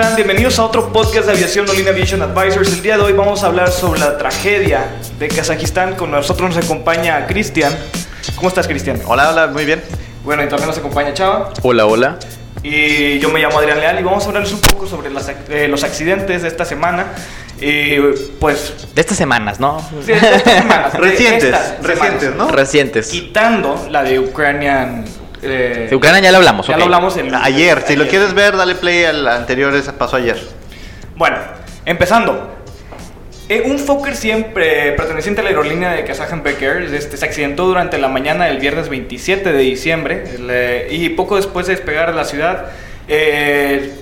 Están? Bienvenidos a otro podcast de aviación Olin Aviation Advisors. El día de hoy vamos a hablar sobre la tragedia de Kazajistán. Con nosotros nos acompaña Cristian. ¿Cómo estás, Cristian? Hola, hola, muy bien. Bueno, y también nos acompaña Chava. Hola, hola. Y yo me llamo Adrián Leal y vamos a hablarles un poco sobre las eh, los accidentes de esta semana. Y pues. De estas semanas, ¿no? sí, de estas semanas, de Recientes, estas recientes, semanas. ¿no? Recientes. Quitando la de Ucranian. Eh, De Ucrania ya lo hablamos, Ya lo hablamos el, Ayer, si lo quieres ver, dale play al anterior, ese pasó ayer. Bueno, empezando. Eh, un Fokker siempre perteneciente a la aerolínea de Kazajan Becker este, se accidentó durante la mañana del viernes 27 de diciembre el, eh, y poco después de despegar de la ciudad, eh,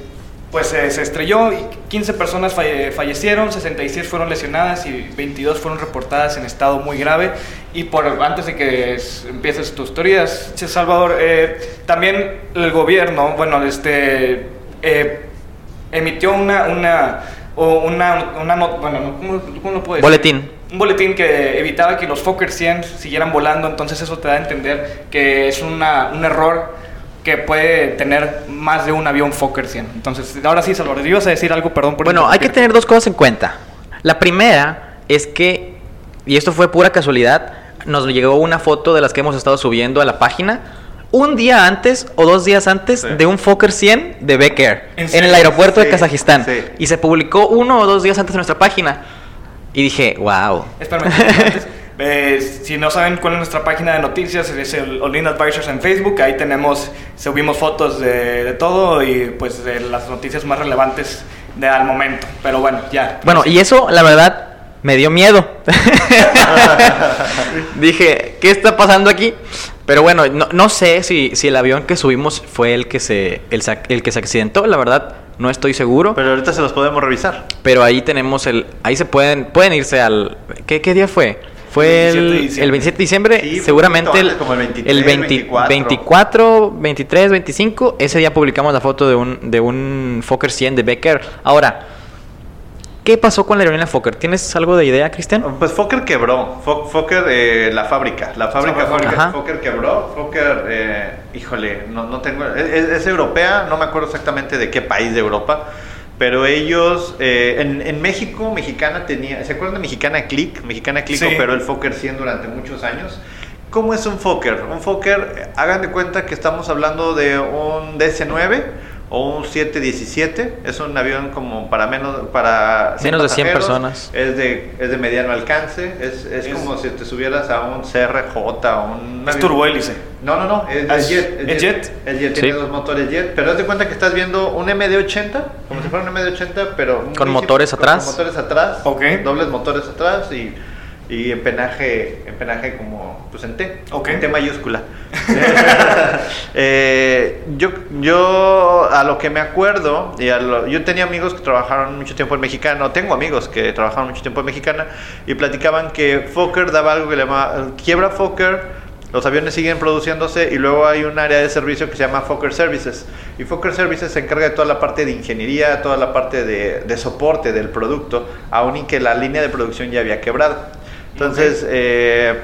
pues eh, se estrelló y 15 personas falle- fallecieron, 66 fueron lesionadas y 22 fueron reportadas en estado muy grave. Y por antes de que es- empieces tus teorías, Salvador, eh, también el gobierno, bueno, este... eh, emitió una una una, una not- bueno no, ¿cómo, cómo lo puedo decir? Boletín. un boletín que evitaba que los Fokker 100 siguieran volando entonces eso te da a entender que es una, un error que puede tener más de un avión Fokker 100 entonces ahora sí Salvador ibas a decir algo perdón por Bueno, hay que tener dos cosas en cuenta. La primera es que, y esto fue pura casualidad, nos llegó una foto de las que hemos estado subiendo a la página un día antes o dos días antes Sí. de un Fokker 100 de Becker ¿En en, el aeropuerto de Kazajistán. sí. Y se publicó uno o dos días antes en nuestra página. Y dije, wow. Espérame, antes, eh, si no saben cuál es nuestra página de noticias, es el Olin Advisors en Facebook. Ahí tenemos, subimos fotos de, de todo y pues de las noticias más relevantes de al momento. Pero bueno, ya. Bueno, y eso, la verdad, me dio miedo. Dije, ¿qué está pasando aquí? Pero bueno, no, no sé si, si el avión que subimos fue el que se el, el que se accidentó, la verdad, no estoy seguro. Pero, Pero ahorita se los podemos revisar. ahí tenemos el, ahí se pueden, pueden irse al, ¿qué, qué día fue? Fue 27 de el, diciembre. el 27 de diciembre, Sí, seguramente el, como el 23, el 20 24. 24, 23, 25, ese día publicamos la foto de un, de un Fokker 100 de Becker. Ahora, ¿qué pasó con la aerolínea Fokker? ¿Tienes algo de idea, Cristian? Pues Fokker quebró. Fo- Fokker, eh, la fábrica. La fábrica. Fokker, Ajá. Fokker quebró. Fokker, eh, híjole, no, no tengo. Es europea, no me acuerdo exactamente de qué país de Europa. Pero ellos, eh, en, en México, Mexicana tenía. ¿Se acuerdan de Mexicana Click? Mexicana Click Sí. operó el Fokker 100 durante muchos años. ¿Cómo es un Fokker? Un Fokker, hagan de cuenta que estamos hablando de un DC-9 o un 717. Es un avión como para menos. Para Menos de 100 pasajeros. personas. Es de, es de mediano alcance. Es, es Es- como si te subieras a un CRJ o un. Es turbohélice. No, no, no. Es, Ah, es jet. ¿es jet? Es jet, Sí. tiene dos motores jet. Pero haz de cuenta que estás viendo un MD-80, como si fuera un MD-80, pero. Con motores con- atrás. Con motores atrás. Ok. Dobles motores atrás y. Y empenaje, empenaje como, pues en T, Ok. en T mayúscula. Eh, yo, yo, a lo que me acuerdo, y a lo- yo tenía amigos que trabajaron mucho tiempo en Mexicana, tengo amigos que trabajaron mucho tiempo en Mexicana, y platicaban que Fokker daba algo que le llama quiebra Fokker, los aviones siguen produciéndose y luego hay un área de servicio que se llama Fokker Services. Y Fokker Services se encarga de toda la parte de ingeniería, toda la parte de, de soporte del producto, aun y que la línea de producción ya había quebrado. Entonces, eh,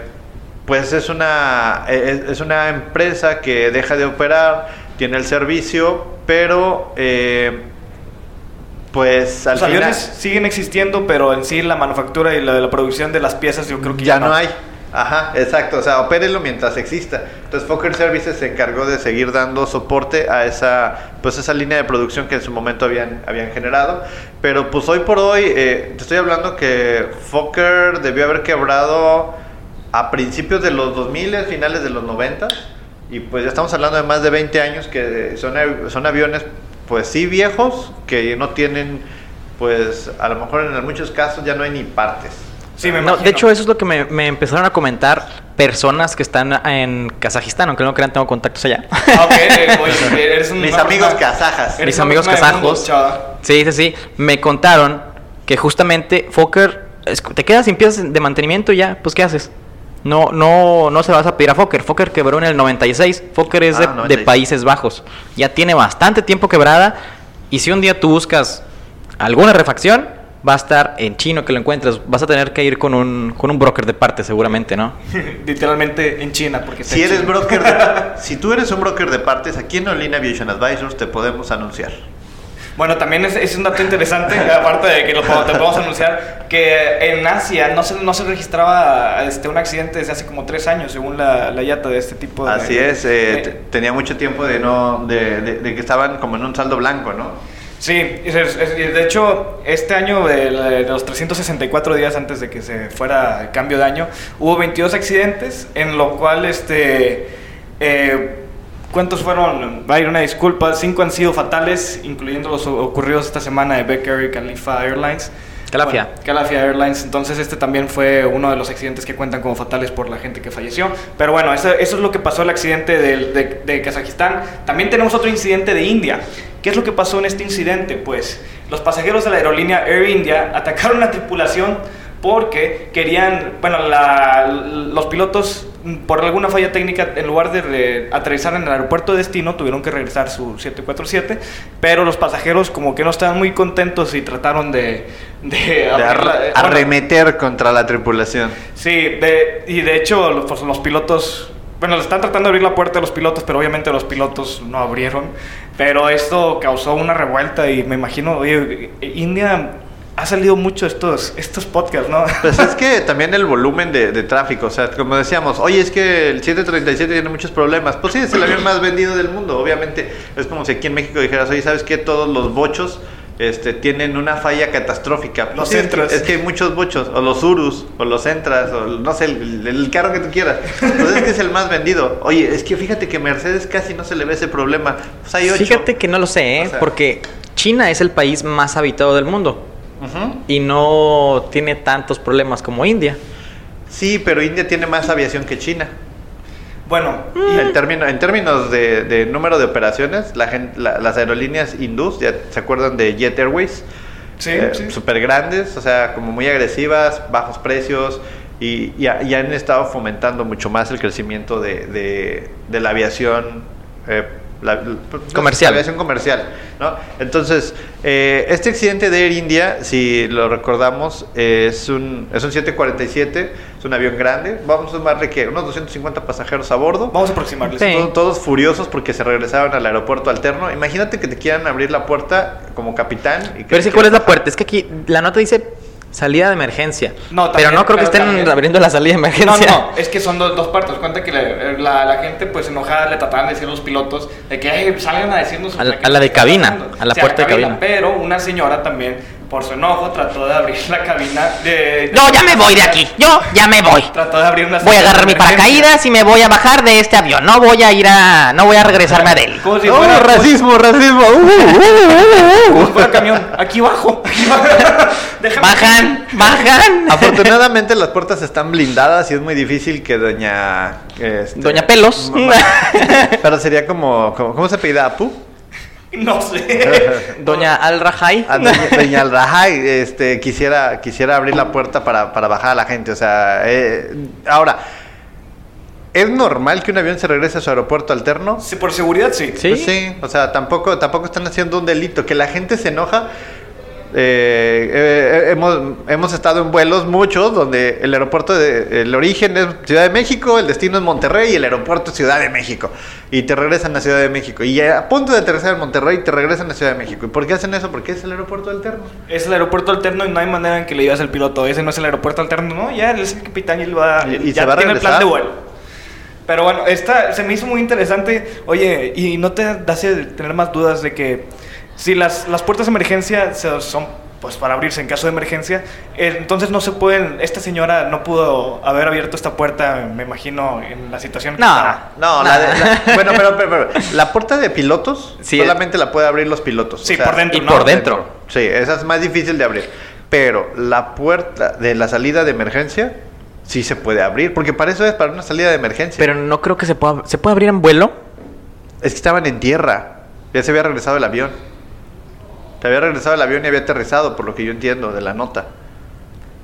pues es una, es, es una empresa que deja de operar, tiene el servicio, pero eh, pues al Los final aviones siguen existiendo, pero en sí la manufactura y la, la producción de las piezas yo creo que ya no hay. Ajá, exacto, o sea, opérelo mientras exista. Entonces Fokker Services se encargó de seguir dando soporte a esa, pues esa línea de producción que en su momento habían, habían generado. Pero pues hoy por hoy, eh, te estoy hablando que Fokker debió haber quebrado a principios de los 2000, finales de los 90. Y pues ya estamos hablando de más de 20 años que son, son aviones, pues sí viejos, que no tienen, pues a lo mejor en muchos casos ya no hay ni partes. Sí, me No, de hecho, eso es lo que me, me empezaron a comentar personas que están en Kazajistán, aunque no crean, tengo contactos allá. Ah, ok, eh, oye, eres un- Mis amigos persona- kazajas. Mis amigos mundo, kazajos. Sí, sí, sí. Me contaron que justamente Fokker, te quedas sin piezas de mantenimiento y ya, pues ¿qué haces? No, no, no se vas a pedir a Fokker. Fokker quebró en el 96. Fokker es Ah, de, 96. de Países Bajos. Ya tiene bastante tiempo quebrada. Y si un día tú buscas alguna refacción, va a estar en chino que lo encuentres. Vas a tener que ir con un, con un broker de parte seguramente, ¿no? Literalmente en China, porque Si eres China. broker, de- si tú eres un broker de partes, aquí en Olin Aviation Advisors te podemos anunciar. Bueno, también es, es un dato interesante, aparte de que lo te podemos anunciar, que en Asia no se, no se registraba este, un accidente desde hace como tres años, según la, la IATA de este tipo de... Así es, eh, de- te- tenía mucho tiempo de no de, que estaban como en un saldo blanco, ¿no? Sí, de hecho, este año, de los 364 días antes de que se fuera el cambio de año, hubo 22 accidentes, en lo cual, este, eh, ¿cuántos fueron? Va a ir una disculpa, 5 han sido fatales, incluyendo los ocurridos esta semana de Becker y Khalifa Airlines. Calafia. Bueno, Calafia Airlines, entonces este también fue uno de los accidentes que cuentan como fatales por la gente que falleció. Pero bueno, eso, eso es lo que pasó el accidente del- de, de Kazajistán. También tenemos otro incidente de India. ¿Qué es lo que pasó en este incidente? Pues los pasajeros de la aerolínea Air India atacaron la tripulación porque querían, bueno, la- los pilotos por alguna falla técnica, en lugar de re- aterrizar en el aeropuerto de destino, tuvieron que regresar su 747, pero los pasajeros como que no estaban muy contentos y trataron de... De, De ar- la- eh, bueno, arremeter contra la tripulación. Sí, de- y de hecho los, pues, los pilotos, bueno, le están tratando de abrir la puerta a los pilotos, pero obviamente los pilotos no abrieron. Pero esto causó una revuelta y me imagino, oye, India ha salido mucho estos, estos podcasts, ¿no? Pues es que también el volumen de, de tráfico, o sea, como decíamos, oye, es que el 737 tiene muchos problemas. Pues sí, es el avión más vendido del mundo, obviamente. Es como si aquí en México dijeras, oye, ¿sabes qué? Todos los bochos este, tienen una falla catastrófica. Pues Los sí, es que- Centras. Es que hay muchos bochos, o los Urus, o los Centras, o no sé, el, el carro que tú quieras. Pues es que es el más vendido. Oye, es que fíjate que Mercedes casi no se le ve ese problema. Pues hay ocho. Fíjate que no lo sé, ¿eh? O sea- porque China es el país más habitado del mundo Y no tiene tantos problemas como India. Sí, pero India tiene más aviación que China. Bueno, En, término- en términos de, de número de operaciones, la gen- la- las aerolíneas hindús, ya se acuerdan de Jet Airways, sí, Eh, sí. súper grandes, o sea, como muy agresivas, bajos precios, y, y ha- y han estado fomentando mucho más el crecimiento de, de- de la aviación eh, la- la- Comercial. la aviación comercial, ¿no? Entonces, eh, este accidente de Air India, si lo recordamos, es un, es un 747, es un avión grande, vamos a sumarle que unos 250 pasajeros a bordo. Vamos a aproximarles. Sí. Todos, todos furiosos porque se regresaron al aeropuerto alterno. Imagínate que te quieran abrir la puerta como capitán. Y que Pero que, ¿cuál es la puerta? Es que aquí la nota dice salida de emergencia. No, pero no creo que estén también. abriendo la salida de No, emergencia. no, es que son dos, dos partes. Cuenta que la, la- la gente, pues enojada, le trataban de decir a los pilotos de que "Ay, salgan a decirnos. A la- o sea, ¿qué a la de cabina, pasando?". a la puerta de cabina. Pero una señora también, por su enojo, trató de abrir la cabina. De, Yo ya me voy de aquí. Yo ya me voy. Trató de abrir una Voy a agarrar mi paracaídas y me voy a bajar de este avión. No voy a ir a. No voy a regresarme a Delhi. Si ¡Oh, racismo, racismo! ¡Uh, uh, uh, uh! fuera camión. Aquí bajo. Aquí bajo. Déjame. Bajan, bajan. Afortunadamente las puertas están blindadas y es muy difícil que doña... este, Doña Pelos. Pero sería como, como- ¿Cómo se pide? ¿Apu? No sé. Doña Al Rajai. A doña, doña Al-Rajai, este, quisiera, quisiera abrir la puerta para, para bajar a la gente. O sea, eh, ahora, ¿es normal que un avión se regrese a su aeropuerto alterno? Sí, por seguridad, sí. Sí. Pues sí, o sea, tampoco, tampoco están haciendo un delito. Que la gente se enoja. Eh, eh, hemos, hemos estado en vuelos muchos donde el aeropuerto de, el origen es Ciudad de México, el destino es Monterrey y el aeropuerto es Ciudad de México. Y te regresan a Ciudad de México. Y a punto de aterrizar en Monterrey te regresan a Ciudad de México. ¿Y por qué hacen eso? Porque es el aeropuerto alterno. Es el aeropuerto alterno y no hay manera en que le digas al piloto, ese no es el aeropuerto alterno, no, ya él es el capitán y él va, Y- y ya se va a tiene el plan de vuelo. Pero bueno, esta se me hizo muy interesante, oye, y no te hace tener más dudas de que si las, las puertas de emergencia se- son pues para abrirse en caso de emergencia. Eh, Entonces no se pueden, esta señora no pudo haber abierto esta puerta, me imagino, en la situación que No. estaba. No, la de- la- bueno, pero, pero, pero, la puerta de pilotos Sí, solamente la puede abrir los pilotos. Sí, por dentro, y ¿no? por dentro. Sí, esa es más difícil de abrir. Pero la puerta de la salida de emergencia sí se puede abrir, porque para eso es para una salida de emergencia. Pero no creo que se pueda. ¿Se puede abrir en vuelo? es que estaban en tierra, ya se había regresado el avión. Se había regresado el avión y había aterrizado, por lo que yo entiendo de la nota.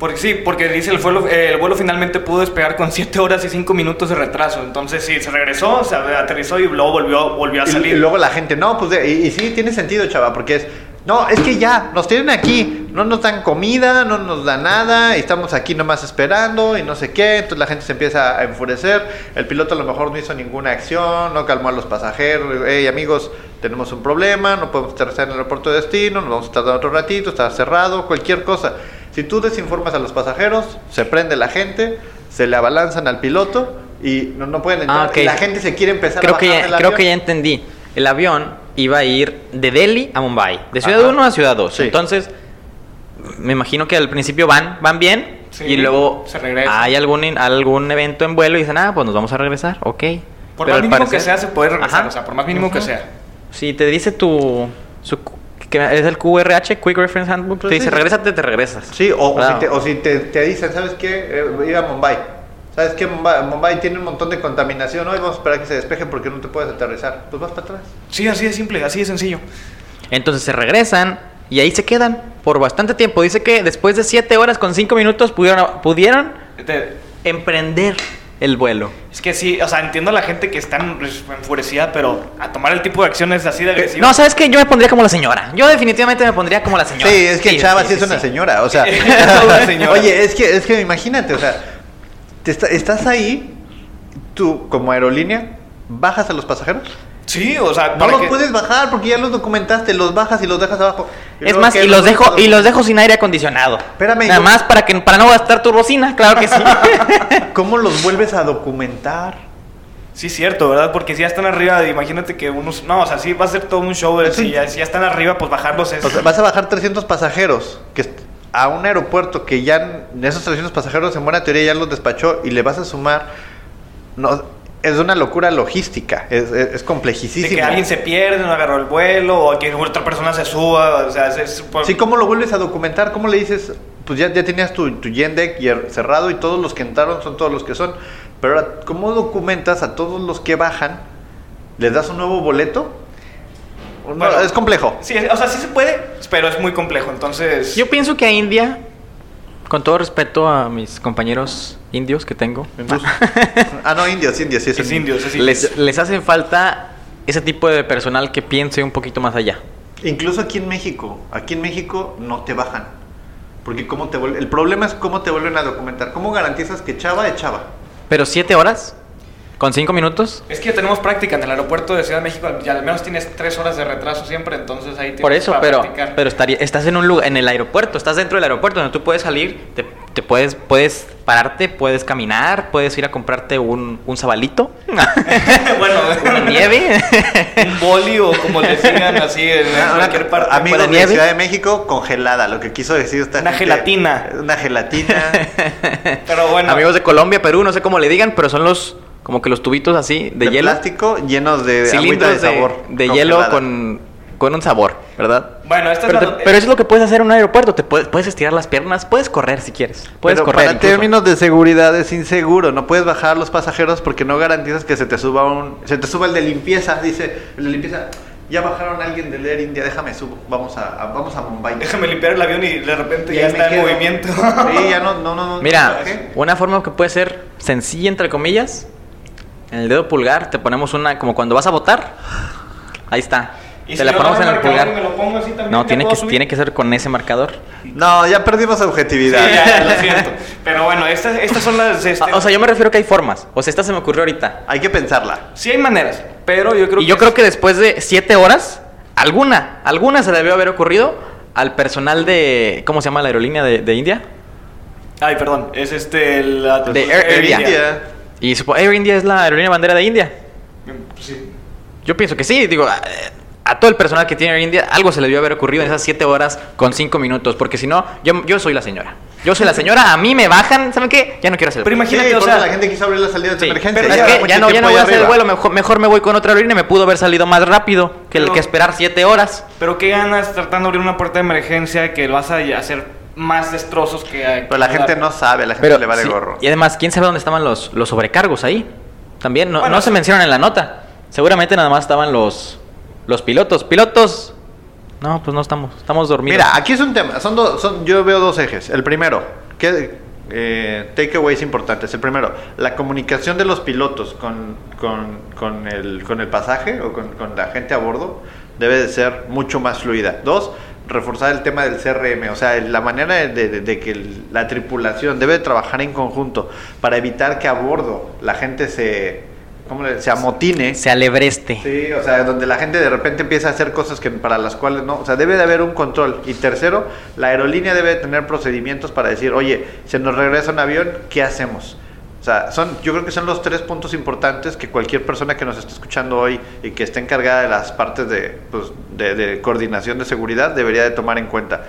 Porque sí, porque dice el vuelo, eh, el vuelo finalmente pudo despegar con 7 horas y 5 minutos de retraso. Entonces sí, se regresó, se aterrizó y luego volvió, volvió a Y, salir. y luego la gente, no, pues, de- y, y sí, tiene sentido, chava, porque es, no, es que ya, nos tienen aquí, no nos dan comida, no nos dan nada, y estamos aquí nomás esperando, y no sé qué, entonces la gente se empieza a enfurecer, el piloto a lo mejor no hizo ninguna acción, no calmó a los pasajeros, hey amigos, tenemos un problema, no podemos aterrizar en el aeropuerto de destino, nos vamos a tardar otro ratito, está cerrado, cualquier cosa. Si tú desinformas a los pasajeros, se prende la gente, se le abalanzan al piloto y no, no pueden entrar, Ah, la gente se quiere empezar Creo a que, bajar ya, del creo avión. que ya entendí. El avión iba a ir de Delhi a Mumbai, de Ciudad Ajá. 1 a Ciudad 2. Sí. Entonces, me imagino que al principio van, van bien Sí, y luego se regresan. hay algún, in- algún evento en vuelo y dicen, ah, pues nos vamos a regresar, ok. por Pero más mínimo que parecer- sea, se puede regresar. Ajá. O sea, por más mínimo que sea. Si te dice tu, su, que es el QRH, Quick Reference Handbook, Pues te dice, sí. regrésate, te regresas. Sí, o, o Claro. si, te, o si te, te dicen, ¿sabes qué? Eh, ir a Mumbai. ¿Sabes qué? Mumbai, Mumbai tiene un montón de contaminación. Hoy vamos a esperar que se despeje porque no te puedes aterrizar. Pues vas para atrás. Sí, así de simple, así de sencillo. Entonces se regresan y ahí se quedan por bastante tiempo. Dice que después de 7 horas con 5 minutos pudieron, pudieron Te- emprender el vuelo. Es que sí, o sea, entiendo a la gente que está en- enfurecida, pero a tomar el tipo de acciones así de agresivo. No, ¿sabes qué? Yo me pondría como la señora. Yo definitivamente me pondría como la señora. Sí, es que Chava sí, es sí, una sí. señora. O sea, Una señora. oye, es que, es que imagínate, o sea, te está- estás ahí, tú como aerolínea, bajas a los pasajeros. Sí, o sea, No los que- puedes bajar porque ya los documentaste, los bajas y los dejas abajo. Es más, y los dejo, y los dejo sin aire acondicionado. Espérame, Nada yo- más para que para no gastar tu bocina, claro que sí. ¿Cómo los vuelves a documentar? Sí, cierto, ¿verdad? Porque si ya están arriba, imagínate que unos... No, o sea, sí va a ser todo un show. Si, ya, si ya están arriba, pues bajarlos es... O sea, vas a bajar 300 pasajeros que a un aeropuerto que ya en esos 300 pasajeros en buena teoría ya los despachó y le vas a sumar no es una locura logística, es, es, es complejísimo. que alguien se pierde, no agarró el vuelo, o que otra persona se suba, o sea, es... por- Sí, ¿cómo lo vuelves a documentar? ¿Cómo le dices? Pues ya, ya tenías tu, tu Yandex y er- cerrado y todos los que entraron son todos los que son. Pero ahora, ¿cómo documentas a todos los que bajan? ¿Les das un nuevo boleto? No, Bueno. es complejo. Sí, o sea, sí se puede, pero es muy complejo, entonces... Yo pienso que a India, con todo respeto a mis compañeros indios que tengo, ah, no, indios, indios, sí, es es indio. les, les hace falta ese tipo de personal que piense un poquito más allá. Incluso aquí en México, aquí en México no te bajan. Porque cómo te el problema es cómo te vuelven a documentar. ¿Cómo garantizas que Chava es Chava? Pero siete horas, con cinco minutos. Es que ya tenemos práctica en el aeropuerto de Ciudad de México, ya al menos tienes tres horas de retraso siempre, entonces ahí tienes Por eso, para pero, practicar. pero estaría, estás en un lugar, en el aeropuerto, estás dentro del aeropuerto donde tú puedes salir, te, te puedes, puedes pararte, puedes caminar, puedes ir a comprarte un, un sabalito, bueno, una nieve. un boli o como le digan así en Una- cualquier parte. Amigos ¿Para de nieve? Ciudad de México, congelada. Lo que quiso decir esta Una gente- gelatina. Una gelatina. Pero bueno, Amigos de Colombia, Perú, no sé cómo le digan, pero son los como que los tubitos así de, de, hielo, plástico llenos de cilindros de de, sabor. de hielo con, con un sabor, ¿verdad? bueno, esta Pero, es te- pero eso es lo que puedes hacer en un aeropuerto. Te puedes, puedes estirar las piernas, puedes correr si quieres. Puedes Pero correr. para incluso. términos de seguridad es inseguro. No puedes bajar a los pasajeros porque no garantizas que se te suba un. Se te suba el de limpieza. Dice el de limpieza. Ya bajaron a alguien del Air India. Déjame subo. Vamos a, a- vamos a Mumbai. Déjame limpiar el avión y de repente Y ya está en movimiento. Sí, ya no, no, no. no Mira, ¿qué? una forma que puede ser sencilla, entre comillas, en el dedo pulgar te ponemos una, como cuando vas a votar, ahí está. Y Te si la yo ponemos en el pulgar. y me lo pongo así también, No, ¿ya tiene que, subir? tiene que ser con ese marcador. No, ya perdimos objetividad. Sí, ya, lo siento. Pero bueno, estas, estas son las... este, Ah, O sea, yo me refiero que hay formas. O sea, esta se me ocurrió ahorita. Hay que pensarla. sí hay maneras, pero yo creo y yo que... creo que después de siete horas, alguna, alguna se debió haber ocurrido al personal de, ¿cómo se llama la aerolínea de, de India? Ay, perdón, es este... La, De Air India. India. Y supo- Air India es la aerolínea bandera de India. Sí. Yo pienso que sí, digo, a todo el personal que tiene Air India, algo se le debió haber ocurrido en esas 7 horas con 5 minutos, porque si no, yo, yo soy la señora. Yo soy la señora, a mí me bajan, ¿saben qué? Ya no quiero hacer el Pero vuelo. imagínate, Sí, o sea, la gente quiso abrir las salidas Sí, de emergencia. pero es que ya no, ya no voy a hacer el vuelo, mejor, mejor me voy con otra aerolínea, me pudo haber salido más rápido que el Pero- que esperar 7 horas. Pero qué ganas tratando de abrir una puerta de emergencia que vas a hacer más destrozos que... Pero la gente no sabe, la gente Pero le vale sí, gorro. Y además, ¿quién sabe dónde estaban los, los sobrecargos ahí? También no, Bueno, no se mencionan en la nota. Seguramente nada más estaban los, los pilotos. Pilotos. No, pues no estamos. Estamos dormidos. Mira, aquí es un tema. Son dos, son, yo veo dos ejes. El primero, que eh, takeaways importantes. El primero, la comunicación de los pilotos con, con, con el, con el pasaje o con, con la gente a bordo debe de ser mucho más fluida. Dos, reforzar el tema del CRM, o sea, la manera de, de- de que la tripulación debe de trabajar en conjunto para evitar que a bordo la gente se, ¿cómo le- se amotine. Se alebreste. Sí, o sea, donde la gente de repente empieza a hacer cosas que para las cuales no, o sea, debe de haber un control. Y tercero, la aerolínea debe de tener procedimientos para decir, oye, se nos regresa un avión, ¿qué hacemos? Sea, son, yo creo que son los tres puntos importantes que cualquier persona que nos está escuchando hoy y que esté encargada de las partes de, pues, de, de coordinación de seguridad debería de tomar en cuenta.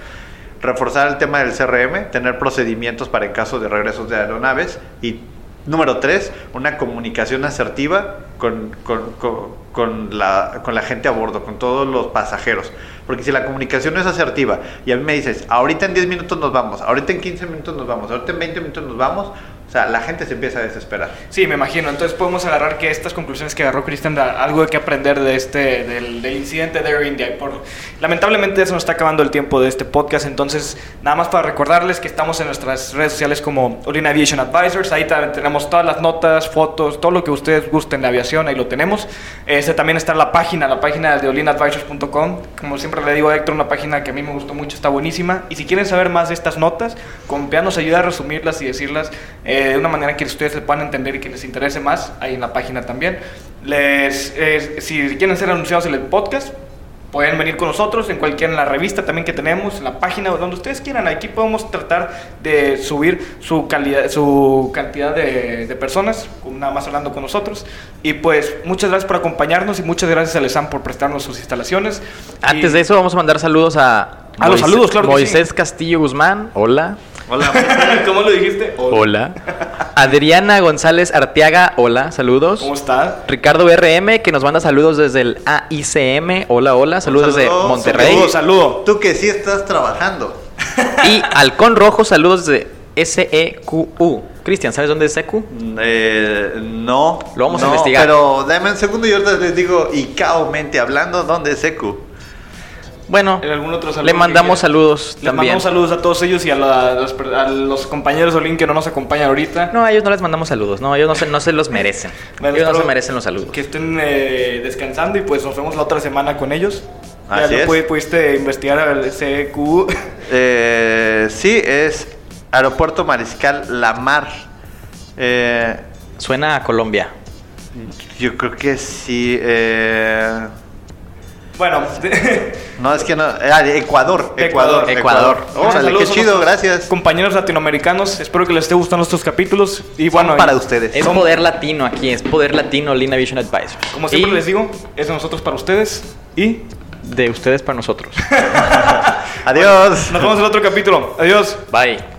Reforzar el tema del CRM, tener procedimientos para en caso de regresos de aeronaves y Número tres, una comunicación asertiva con, con, con- con la, con la gente a bordo, con todos los pasajeros. Porque si la comunicación no es asertiva y a mí me dices, ahorita en 10 minutos nos vamos, ahorita en 15 minutos nos vamos, ahorita en 20 minutos nos vamos, o sea, la gente se empieza a desesperar. Sí, me imagino. Entonces podemos agarrar que estas conclusiones que agarró Cristian, algo que aprender de este, del, incidente de Air India. Por, lamentablemente se nos está acabando el tiempo de este podcast, entonces nada más para recordarles que estamos en nuestras redes sociales como Olin Aviation Advisors, ahí tenemos todas las notas, fotos, todo lo que ustedes gusten de aviación, ahí lo tenemos. Este también está la página, la página de olinadvisors.com, como siempre le digo a Héctor, una página que a mí me gustó mucho, está buenísima. Y si quieren saber más de estas notas, Compea nos ayuda a resumirlas y decirlas de una manera que ustedes se puedan entender y que les interese más, ahí en la página también. Les, eh, si quieren ser anunciados en el podcast, pueden venir con nosotros en cualquier en la revista también que tenemos, en la página, donde ustedes quieran. Aquí podemos tratar de subir su calidad, su cantidad de, de personas, nada más hablando con nosotros. Y pues muchas gracias por acompañarnos y muchas gracias a Lesan por prestarnos sus instalaciones. Antes Y- de eso, vamos a mandar saludos a. A los saludos, claro que sí. Moisés Castillo Guzmán, hola. Hola. ¿Cómo lo dijiste? Hola. Adriana González Arteaga, hola, saludos. ¿Cómo estás? Ricardo RM, que nos manda saludos desde el AICM, hola, hola, saludos desde Monterrey. Saludos, saludo. Tú que sí estás trabajando. Y Halcón Rojo, saludos desde SEQU. Cristian, ¿sabes dónde es E SEQ? Eh, no. Lo vamos a no, investigar. Pero dame un segundo y ahorita les digo, y caomente hablando, ¿dónde es EQ? Bueno, ¿En algún otro saludo le mandamos saludos Les también. mandamos saludos a todos ellos y a, la- a los, a los compañeros de Olin que no nos acompañan ahorita. No, a ellos no les mandamos saludos, no, ellos no se, no se los merecen. Bueno, ellos no se merecen los saludos. Que estén eh, descansando y pues nos vemos la otra semana con ellos. Así ya es. pu- pudiste investigar el CQ. Eh, sí, es Aeropuerto Mariscal La Mar. Eh, Suena a Colombia. yo creo que sí. eh, bueno, no, es que no. ah, Ecuador. Ecuador. Ecuador. Órale, saludos qué a chido, gracias. Compañeros latinoamericanos, espero que les esté gustando estos capítulos. Y Son bueno, para y- ustedes. Es poder latino aquí, es poder latino Lina Vision Advisors. Como siempre Y les digo, es de nosotros para ustedes. Y De ustedes para nosotros. Adiós. nos vemos en el otro capítulo. Adiós. Bye.